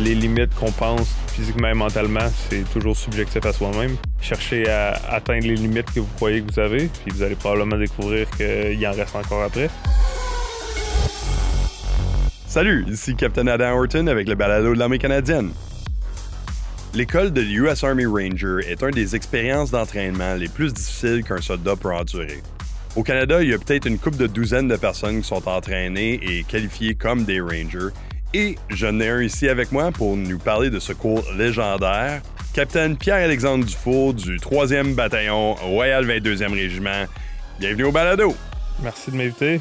Les limites qu'on pense physiquement et mentalement, c'est toujours subjectif à soi-même. Cherchez à atteindre les limites que vous croyez que vous avez, puis vous allez probablement découvrir qu'il en reste encore après. Salut, ici Captain Adam Horton avec le balado de l'armée canadienne. L'école de l'US Army Ranger est une des expériences d'entraînement les plus difficiles qu'un soldat peut endurer. Au Canada, il y a peut-être une couple de douzaines de personnes qui sont entraînées et qualifiées comme des Rangers, et j'en ai un ici avec moi pour nous parler de ce cours légendaire, Capitaine Pierre-Alexandre Dufour du 3e bataillon Royal 22e Régiment. Bienvenue au balado. Merci de m'inviter.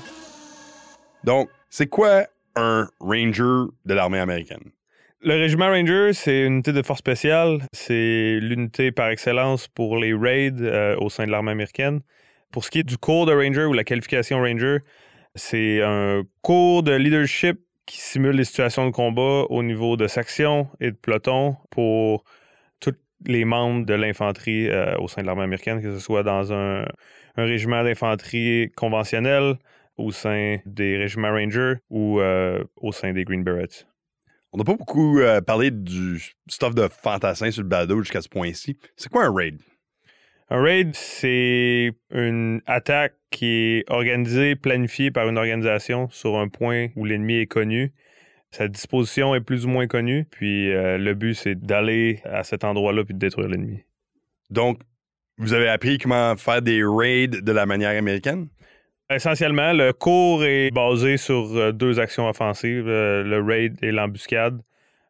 Donc, c'est quoi un Ranger de l'armée américaine? Le régiment Ranger, c'est une unité de force spéciale. C'est l'unité par excellence pour les raids euh, au sein de l'armée américaine. Pour ce qui est du cours de Ranger ou la qualification Ranger, c'est un cours de leadership qui simule les situations de combat au niveau de section et de peloton pour tous les membres de l'infanterie euh, au sein de l'armée américaine, que ce soit dans un, régiment d'infanterie conventionnel, au sein des régiments Rangers ou euh, au sein des Green Berets. On n'a pas beaucoup euh, parlé du stuff de fantassin sur le balado jusqu'à ce point-ci. C'est quoi un raid? Un raid, c'est une attaque qui est organisée, planifiée par une organisation sur un point où l'ennemi est connu. Sa disposition est plus ou moins connue, puis euh, le but, c'est d'aller à cet endroit-là puis de détruire l'ennemi. Donc, vous avez appris comment faire des raids de la manière américaine? Essentiellement, le cours est basé sur euh, deux actions offensives, euh, le raid et l'embuscade.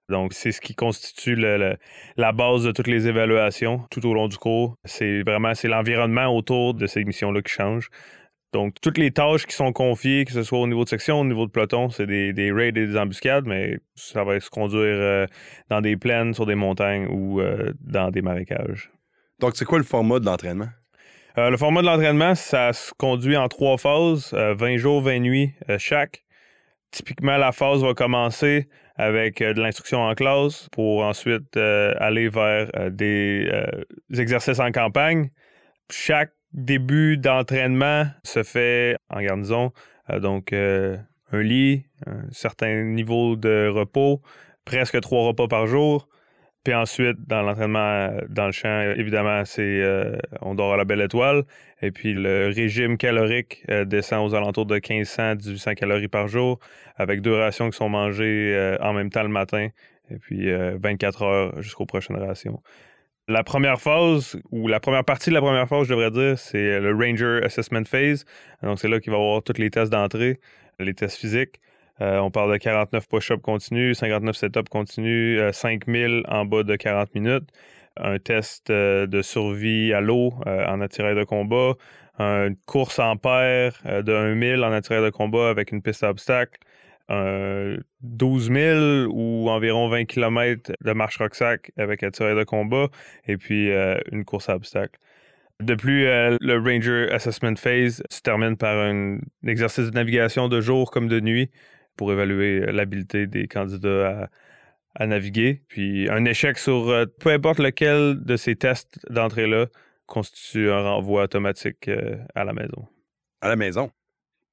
Donc, c'est ce qui constitue la base de toutes les évaluations tout au long du cours. C'est vraiment c'est l'environnement autour de ces missions-là qui change. Donc, toutes les tâches qui sont confiées, que ce soit au niveau de section, au niveau de peloton, c'est des, raids et des embuscades, mais ça va se conduire euh, dans des plaines, sur des montagnes ou euh, dans des marécages. Donc, c'est quoi le format de l'entraînement? Euh, le format de l'entraînement, ça se conduit en trois phases, 20 jours, 20 nuits chaque. Typiquement, la phase va commencer avec euh, de l'instruction en classe pour ensuite euh, aller vers euh, des exercices en campagne. Chaque début d'entraînement se fait en garnison, donc un lit, un certain niveau de repos, presque trois repas par jour. Puis ensuite, dans l'entraînement dans le champ, évidemment, c'est on dort à la belle étoile. Et puis le régime calorique descend aux alentours de 1500-1800 calories par jour avec deux rations qui sont mangées euh, en même temps le matin et puis 24 euh, heures jusqu'aux prochaines rations. La première phase, ou la première partie de la première phase, je devrais dire, c'est le Ranger Assessment Phase. Donc, c'est là qu'il va y avoir tous les tests d'entrée, les tests physiques. Euh, on parle de 49 push-ups continus, 59 set-ups continus, 5000 en bas de 40 minutes, un test de survie à l'eau en attirail de combat, une course en paire de 1000 en attirail de combat avec une piste à obstacles, 12 000 ou environ 20 km de marche rucksack avec tireur de combat et puis euh, une course à obstacles. De plus, euh, le Ranger Assessment Phase se termine par un exercice de navigation de jour comme de nuit pour évaluer l'habileté des candidats à, naviguer. Puis un échec sur euh, peu importe lequel de ces tests d'entrée-là constitue un renvoi automatique à la maison. À la maison?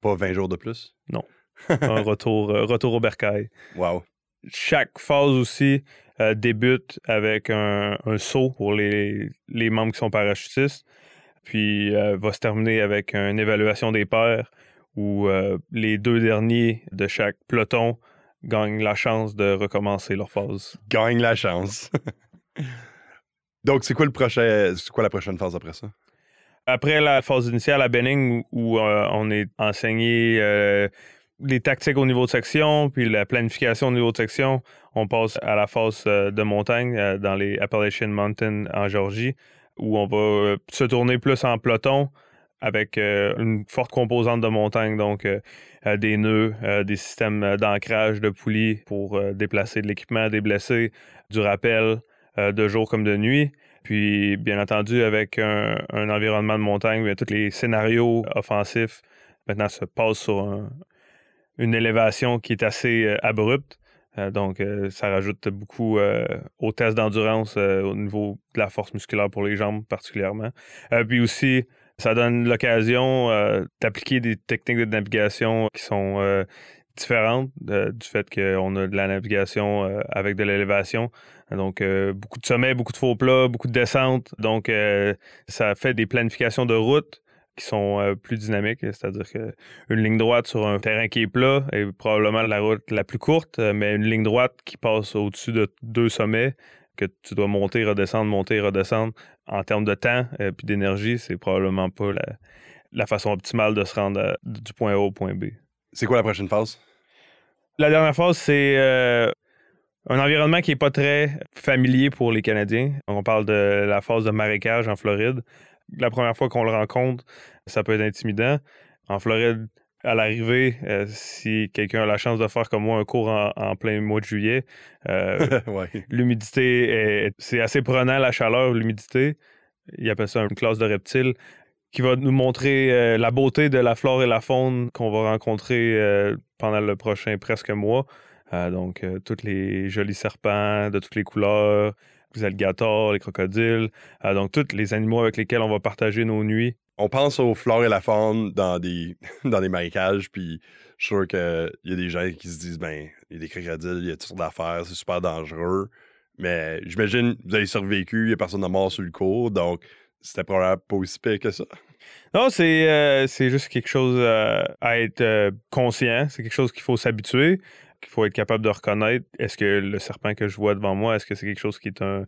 Pas 20 jours de plus? Non un retour, euh, retour au bercail. Wow. Chaque phase aussi euh, débute avec un, saut pour les, membres qui sont parachutistes, puis euh, va se terminer avec une évaluation des pairs où les deux derniers de chaque peloton gagnent la chance de recommencer leur phase. Gagnent la chance. Donc, c'est quoi le prochain, c'est quoi la prochaine phase après ça? Après la phase initiale à Benning où on est enseigné les tactiques au niveau de section, puis la planification au niveau de section, on passe à la phase euh, de montagne euh, dans les Appalachian Mountains en Georgie, où on va euh, se tourner plus en peloton avec une forte composante de montagne, donc des nœuds, des systèmes d'ancrage de poulies pour déplacer de l'équipement des blessés, du rappel de jour comme de nuit. Puis, bien entendu, avec un, environnement de montagne, tous les scénarios offensifs maintenant se passent sur un, une élévation qui est assez euh, abrupte. Euh, donc, euh, ça rajoute beaucoup au test d'endurance au niveau de la force musculaire pour les jambes particulièrement. puis aussi, Ça donne l'occasion euh, d'appliquer des techniques de navigation qui sont euh, différentes du fait qu'on a de la navigation avec de l'élévation. Donc, beaucoup de sommets, beaucoup de faux plats, beaucoup de descentes. Donc, ça fait des planifications de route qui sont euh, plus dynamiques, c'est-à-dire qu'une ligne droite sur un terrain qui est plat est probablement la route la plus courte, euh, mais une ligne droite qui passe au-dessus de deux sommets que tu dois monter, redescendre, monter, redescendre en termes de temps et euh, puis d'énergie, c'est probablement pas la, façon optimale de se rendre du point A au point B. C'est quoi la prochaine phase? La dernière phase, c'est un environnement qui n'est pas très familier pour les Canadiens. On parle de la phase de marécage en Floride la première fois qu'on le rencontre, ça peut être intimidant. En Floride, à l'arrivée, euh, si quelqu'un a la chance de faire comme moi un cours en, plein mois de juillet, euh, l'humidité, c'est assez prenant, la chaleur, l'humidité. Il appelle ça une classe de reptiles qui va nous montrer euh, la beauté de la flore et la faune qu'on va rencontrer pendant le prochain presque mois. donc, tous les jolis serpents de toutes les couleurs, les alligators, les crocodiles, donc tous les animaux avec lesquels on va partager nos nuits. On pense aux flores et la faune dans des, dans des marécages, puis je suis sûr qu'il y a des gens qui se disent, ben, il y a des crocodiles, il y a toutes sortes d'affaires, c'est super dangereux. Mais j'imagine, vous avez survécu, il n'y a personne de mort sur le cours, donc c'était probablement pas aussi pire que ça. Non, c'est euh, juste quelque chose euh, à être conscient. C'est quelque chose qu'il faut s'habituer qu'il faut être capable de reconnaître est-ce que le serpent que je vois devant moi, est-ce que c'est quelque chose qui est un.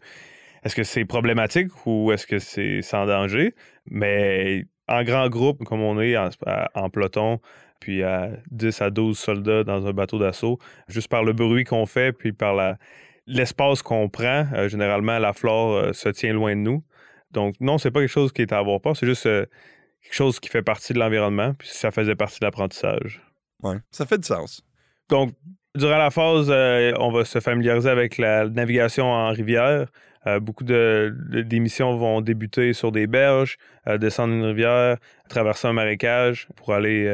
Est-ce que c'est problématique ou est-ce que c'est sans danger? Mais en grand groupe, comme on est en, peloton, puis à 10 à 12 soldats dans un bateau d'assaut, juste par le bruit qu'on fait, puis par la, l'espace qu'on prend, euh, généralement, la flore euh, se tient loin de nous. Donc, non, c'est pas quelque chose qui est à avoir peur, c'est juste euh, quelque chose qui fait partie de l'environnement, puis ça faisait partie de l'apprentissage. Oui, ça fait du sens. Donc, Durant la phase, on va se familiariser avec la navigation en rivière. Euh, beaucoup de, d'émissions vont débuter sur des berges, euh, descendre une rivière, traverser un marécage pour aller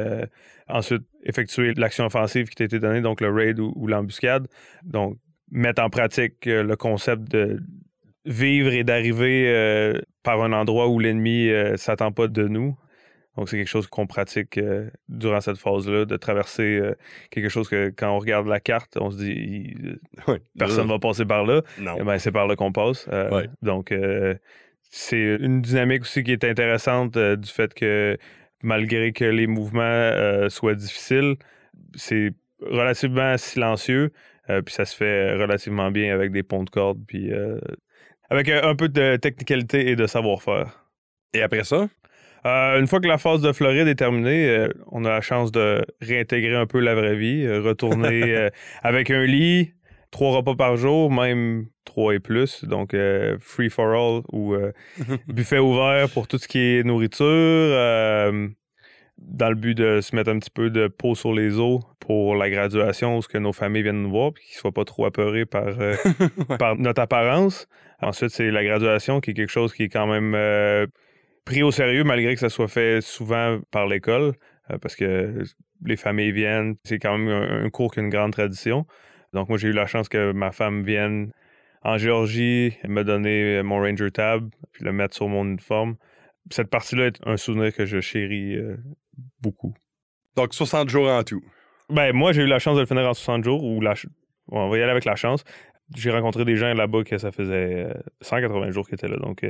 ensuite effectuer l'action offensive qui t'a été donnée, donc le raid ou, l'embuscade. Donc, mettre en pratique le concept de vivre et d'arriver par un endroit où l'ennemi ne s'attend pas de nous. Donc, c'est quelque chose qu'on pratique euh, durant cette phase-là, de traverser euh, quelque chose que quand on regarde la carte, on se dit personne ne va passer par là. Non. Eh ben, c'est par là qu'on passe. Euh, donc, c'est une dynamique aussi qui est intéressante du fait que malgré que les mouvements soient difficiles, c'est relativement silencieux. puis ça se fait relativement bien avec des ponts de corde, puis avec un peu de technicalité et de savoir-faire. Et après ça? Euh, une fois que la phase de Floride est terminée, euh, on a la chance de réintégrer un peu la vraie vie, euh, retourner avec un lit, trois repas par jour, même trois et plus, donc free for all ou buffet ouvert pour tout ce qui est nourriture, dans le but de se mettre un petit peu de peau sur les os pour la graduation, ce que nos familles viennent nous voir, puis qu'ils soient pas trop apeurés par, par notre apparence. Ensuite, c'est la graduation qui est quelque chose qui est quand même pris au sérieux malgré que ça soit fait souvent par l'école, euh, parce que les familles viennent, c'est quand même un, cours qui a une grande tradition. Donc moi j'ai eu la chance que ma femme vienne en Géorgie, me donner mon Ranger Tab, puis le mettre sur mon uniforme. Cette partie-là est un souvenir que je chéris euh, beaucoup. Donc 60 jours en tout. Ben moi j'ai eu la chance de le finir en 60 jours, ou la... on va y aller avec la chance. J'ai rencontré des gens là-bas que ça faisait 180 euh, jours qu'ils étaient là. Donc,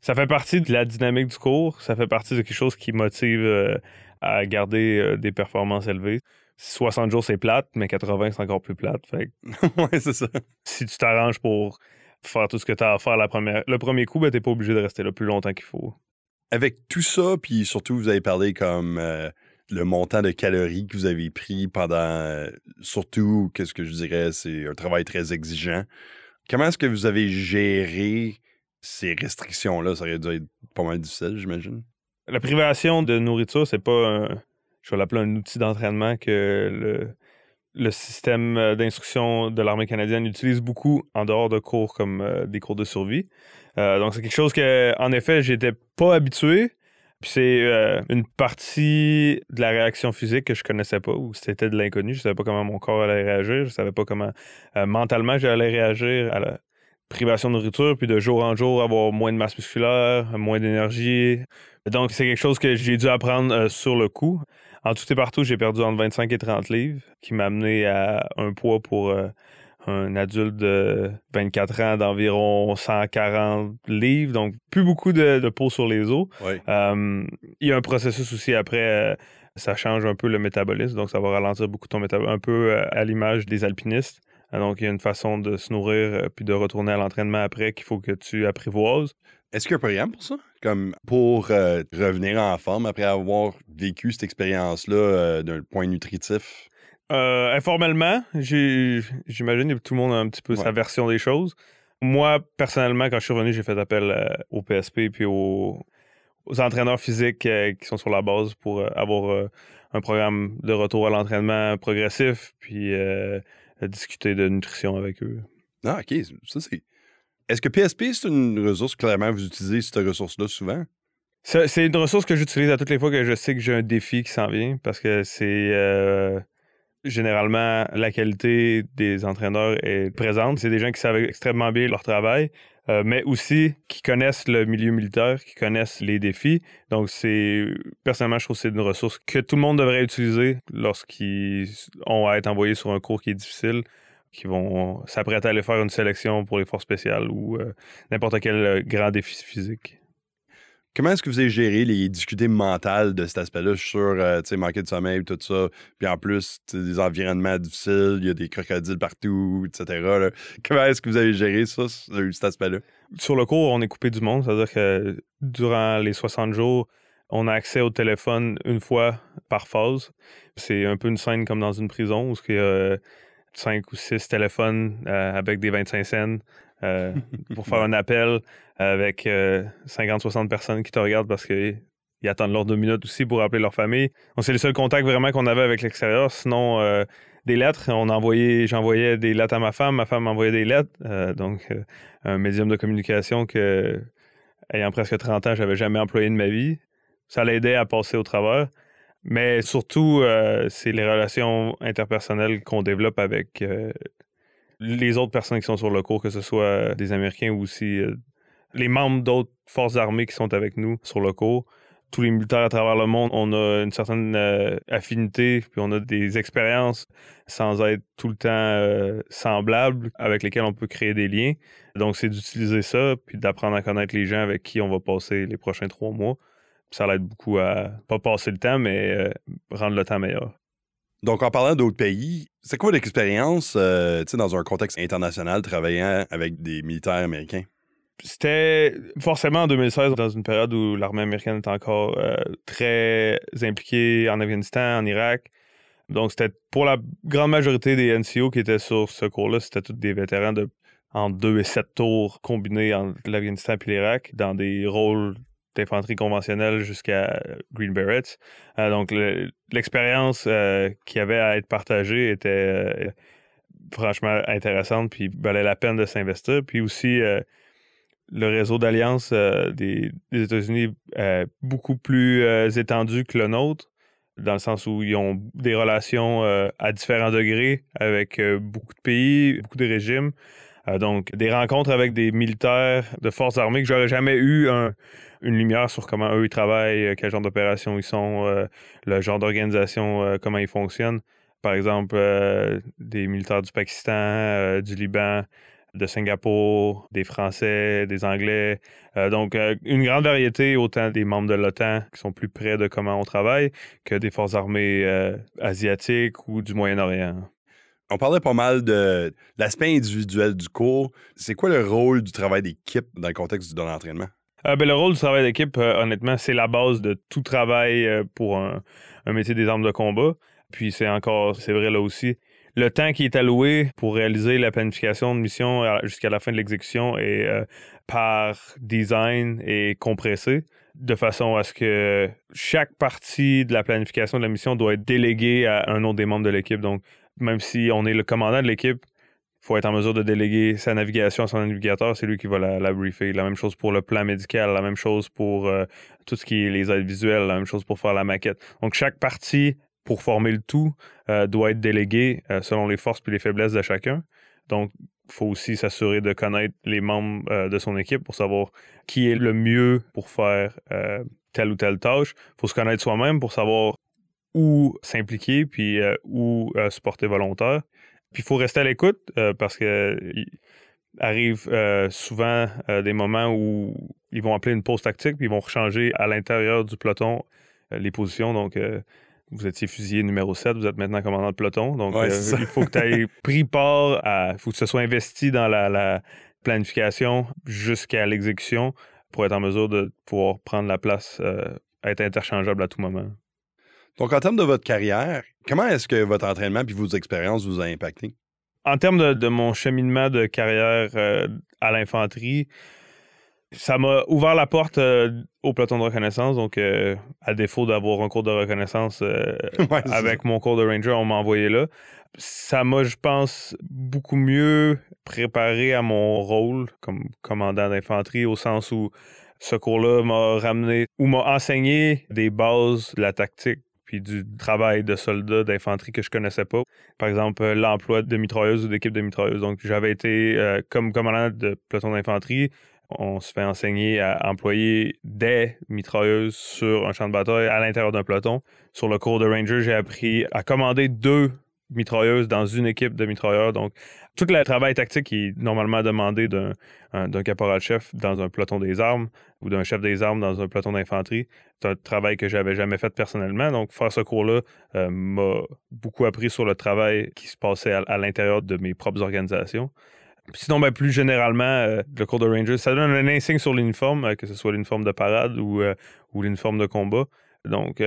ça fait partie de la dynamique du cours. Ça fait partie de quelque chose qui motive euh, à garder euh, des performances élevées. 60 jours, c'est plate, mais 80, c'est encore plus plate. Fait ouais, c'est ça. Si tu t'arranges pour faire tout ce que tu as à faire la première, le premier coup, ben, t'es pas obligé de rester là plus longtemps qu'il faut. Avec tout ça, puis surtout, vous avez parlé comme euh, le montant de calories que vous avez pris pendant, surtout, qu'est-ce que je dirais, c'est un travail très exigeant. Comment est-ce que vous avez géré ces restrictions-là, ça aurait dû être pas mal difficile, j'imagine. La privation de nourriture, c'est pas un, je vais l'appeler un outil d'entraînement que le, le système euh, d'instruction de l'armée canadienne utilise beaucoup en dehors de cours comme euh, des cours de survie. Euh, donc c'est quelque chose que, en effet, j'étais pas habitué. Puis c'est une partie de la réaction physique que je connaissais pas, ou c'était de l'inconnu. Je savais pas comment mon corps allait réagir. Je savais pas comment mentalement j'allais réagir à la, privation de nourriture, puis de jour en jour avoir moins de masse musculaire, moins d'énergie. Donc, c'est quelque chose que j'ai dû apprendre euh, sur le coup. En tout et partout, j'ai perdu entre 25 et 30 livres, qui m'a amené à un poids pour euh, un adulte de 24 ans d'environ 140 livres, donc plus beaucoup de, peau sur les os. Euh, il y a un processus aussi après, ça change un peu le métabolisme, donc ça va ralentir beaucoup ton métabolisme, un peu à l'image des alpinistes. Donc, il y a une façon de se nourrir puis de retourner à l'entraînement après qu'il faut que tu apprivoises. Est-ce qu'il y a un programme pour ça? Comme pour euh, revenir en forme après avoir vécu cette expérience-là euh, d'un point nutritif? Euh, informellement, j'imagine que tout le monde a un petit peu sa version des choses. Moi, personnellement, quand je suis revenu, j'ai fait appel au PSP puis aux, entraîneurs physiques qui sont sur la base pour avoir un programme de retour à l'entraînement progressif puis discuter de nutrition avec eux. Ah, OK. Ça, c'est est-ce que PSP, c'est une ressource, clairement, vous utilisez cette ressource-là souvent? C'est une ressource que j'utilise à toutes les fois que je sais que j'ai un défi qui s'en vient parce que c'est euh, généralement la qualité des entraîneurs est présente. C'est des gens qui savent extrêmement bien leur travail, euh, mais aussi qui connaissent le milieu militaire, qui connaissent les défis. Donc, c'est personnellement, je trouve que c'est une ressource que tout le monde devrait utiliser lorsqu'ils ont à être envoyés sur un cours qui est difficile qui vont s'apprêter à aller faire une sélection pour les forces spéciales ou euh, n'importe quel euh, grand défi physique. Comment est-ce que vous avez géré les difficultés mentales de cet aspect-là? Je suis sûr, euh, tu sais, manquer de sommeil, tout ça? Puis en plus, des environnements difficiles, il y a des crocodiles partout, etc. Comment est-ce que vous avez géré ça, cet aspect-là? Sur le cours, on est coupé du monde. C'est-à-dire que durant les 60 jours, on a accès au téléphone une fois par phase. C'est un peu une scène comme dans une prison où il y a cinq ou six téléphones euh, avec des 25 cents euh, pour faire un appel avec 50-60 euh, personnes qui te regardent parce qu'ils attendent leurs deux minutes aussi pour appeler leur famille. C'est le seul contact vraiment qu'on avait avec l'extérieur. Sinon, des lettres, j'envoyais des lettres à ma femme, ma femme m'envoyait des lettres. donc, un médium de communication que, ayant presque 30 ans, j'avais jamais employé de ma vie. Ça l'aidait à passer au travers. Mais surtout, euh, c'est les relations interpersonnelles qu'on développe avec euh, les autres personnes qui sont sur le cours, que ce soit des Américains ou aussi euh, les membres d'autres forces armées qui sont avec nous sur le cours. Tous les militaires à travers le monde, on a une certaine affinité, puis on a des expériences sans être tout le temps semblables avec lesquelles on peut créer des liens. Donc, c'est d'utiliser ça, puis d'apprendre à connaître les gens avec qui on va passer les prochains trois mois ça l'aide beaucoup à pas passer le temps, mais euh, rendre le temps meilleur. Donc, en parlant d'autres pays, c'est quoi l'expérience euh, dans un contexte international travaillant avec des militaires américains? C'était forcément en 2016, dans une période où l'armée américaine était encore euh, très impliquée en Afghanistan, en Irak. Donc, c'était pour la grande majorité des NCO qui étaient sur ce cours-là, c'était tous des vétérans de en deux et sept tours combinés entre l'Afghanistan et l'Irak dans des rôles d'infanterie conventionnelle jusqu'à Green Berets. Euh, donc, l'expérience euh, qui avait à être partagée était euh, franchement intéressante, puis valait la peine de s'investir. Puis aussi, le réseau d'alliance des, États-Unis beaucoup plus étendu que le nôtre, dans le sens où ils ont des relations à différents degrés avec beaucoup de pays, beaucoup de régimes. Donc, des rencontres avec des militaires de forces armées que j'aurais jamais eu un, une lumière sur comment eux ils travaillent, euh, quel genre d'opération ils sont, euh, le genre d'organisation, euh, comment ils fonctionnent. Par exemple, des militaires du Pakistan, du Liban, de Singapour, des Français, des Anglais. donc, une grande variété, autant des membres de l'OTAN qui sont plus près de comment on travaille que des forces armées asiatiques ou du Moyen-Orient. On parlait pas mal de l'aspect individuel du cours. C'est quoi le rôle du travail d'équipe dans le contexte de l'entraînement? Euh, ben, le rôle du travail d'équipe, euh, honnêtement, c'est la base de tout travail euh, pour un, métier des armes de combat. Puis c'est encore, c'est vrai là aussi. Le temps qui est alloué pour réaliser la planification de mission jusqu'à la fin de l'exécution est par design et compressé de façon à ce que chaque partie de la planification de la mission doit être déléguée à un autre des membres de l'équipe. Donc, même si on est le commandant de l'équipe, faut être en mesure de déléguer sa navigation à son navigateur, c'est lui qui va la, briefer. La même chose pour le plan médical, la même chose pour euh, tout ce qui est les aides visuelles, la même chose pour faire la maquette. Donc chaque partie pour former le tout euh, doit être déléguée euh, selon les forces et les faiblesses de chacun. Donc faut aussi s'assurer de connaître les membres de son équipe pour savoir qui est le mieux pour faire telle ou telle tâche. Il faut se connaître soi-même pour savoir où s'impliquer puis euh, où se porter volontaire. Puis il faut rester à l'écoute parce que arrive souvent des moments où ils vont appeler une pause tactique puis ils vont changer à l'intérieur du peloton les positions. Donc vous étiez fusilier numéro 7, vous êtes maintenant commandant de peloton. Donc, euh, il faut que tu aies pris part à. Il faut que ce soit investi dans la, planification jusqu'à l'exécution pour être en mesure de pouvoir prendre la place, euh, être interchangeable à tout moment. Donc, en termes de votre carrière, comment est-ce que votre entraînement et vos expériences vous ont impacté? En termes de, mon cheminement de carrière euh, à l'infanterie, ça m'a ouvert la porte euh, au peloton de reconnaissance. Donc, euh, à défaut d'avoir un cours de reconnaissance avec mon cours de Ranger, on m'a envoyé là. Ça m'a, je pense, beaucoup mieux préparé à mon rôle comme commandant d'infanterie, au sens où ce cours-là m'a ramené ou m'a enseigné des bases de la tactique puis du travail de soldat d'infanterie que je connaissais pas. Par exemple, l'emploi de mitrailleuses ou d'équipe de mitrailleuses. Donc, j'avais été comme commandant de peloton d'infanterie on se fait enseigner à employer des mitrailleuses sur un champ de bataille à l'intérieur d'un peloton. Sur le cours de Ranger, j'ai appris à commander deux mitrailleuses dans une équipe de mitrailleurs. Donc, tout le travail tactique qui est normalement demandé d'un, caporal-chef dans un peloton des armes ou d'un chef des armes dans un peloton d'infanterie, c'est un travail que j'avais jamais fait personnellement. Donc, faire ce cours-là euh, m'a beaucoup appris sur le travail qui se passait à l'intérieur de mes propres organisations. Sinon, ben, plus généralement, euh, le cours de Rangers, ça donne un insigne sur l'uniforme, euh, que ce soit l'uniforme de parade ou, ou l'uniforme de combat. Donc,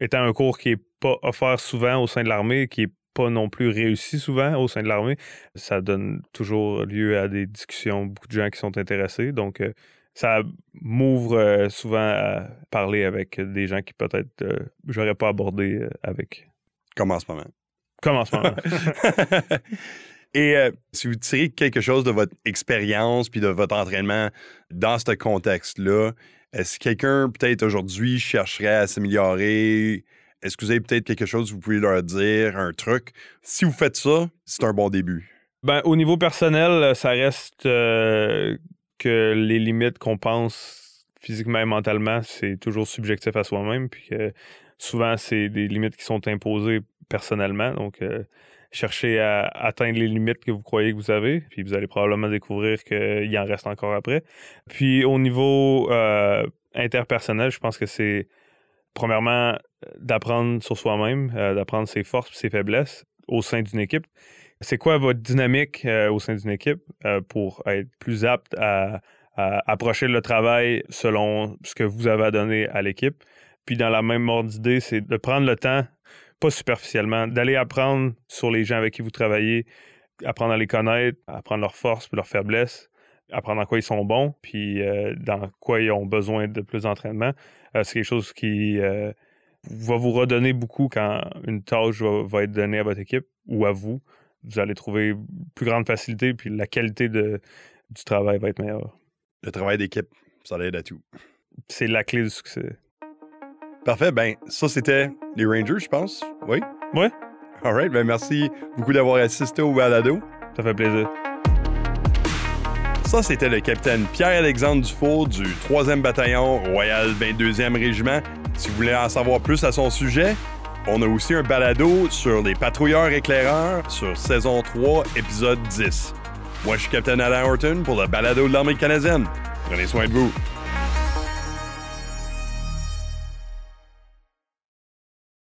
étant un cours qui n'est pas offert souvent au sein de l'armée, qui n'est pas non plus réussi souvent au sein de l'armée, ça donne toujours lieu à des discussions, beaucoup de gens qui sont intéressés. Donc, ça m'ouvre souvent à parler avec des gens qui peut-être j'aurais pas abordé avec. Comme en ce moment. Comme en ce moment. Et euh, si vous tirez quelque chose de votre expérience puis de votre entraînement dans ce contexte-là, est-ce que quelqu'un, peut-être aujourd'hui, chercherait à s'améliorer? Est-ce que vous avez peut-être quelque chose que vous pouvez leur dire, un truc? Si vous faites ça, c'est un bon début. Ben, au niveau personnel, ça reste euh, que les limites qu'on pense physiquement et mentalement, c'est toujours subjectif à soi-même. Puis que souvent, c'est des limites qui sont imposées personnellement. Donc, euh, chercher à atteindre les limites que vous croyez que vous avez, puis vous allez probablement découvrir qu'il en reste encore après. Puis au niveau euh, interpersonnel, je pense que c'est premièrement d'apprendre sur soi-même, euh, d'apprendre ses forces et ses faiblesses au sein d'une équipe. C'est quoi votre dynamique euh, au sein d'une équipe pour être plus apte à, à, approcher le travail selon ce que vous avez à donner à l'équipe? Puis dans la même ordre d'idée, c'est de prendre le temps pas superficiellement, d'aller apprendre sur les gens avec qui vous travaillez, apprendre à les connaître, apprendre leurs forces et leurs faiblesses, apprendre en quoi ils sont bons, puis euh, dans quoi ils ont besoin de plus d'entraînement. Euh, c'est quelque chose qui euh, va vous redonner beaucoup quand une tâche va, être donnée à votre équipe ou à vous. Vous allez trouver plus grande facilité, puis la qualité de, du travail va être meilleure. Le travail d'équipe, ça aide à tout. C'est la clé du succès. Parfait. Ben, ça, c'était les Rangers, je pense. Oui? Oui. All right. Ben, merci beaucoup d'avoir assisté au balado. Ça fait plaisir. Ça, c'était le capitaine Pierre-Alexandre Dufour du 3e bataillon Royal 22e Régiment. Si vous voulez en savoir plus à son sujet, on a aussi un balado sur les patrouilleurs éclaireurs sur saison 3, épisode 10. Moi, je suis capitaine Alain Horton pour le balado de l'armée canadienne. Prenez soin de vous.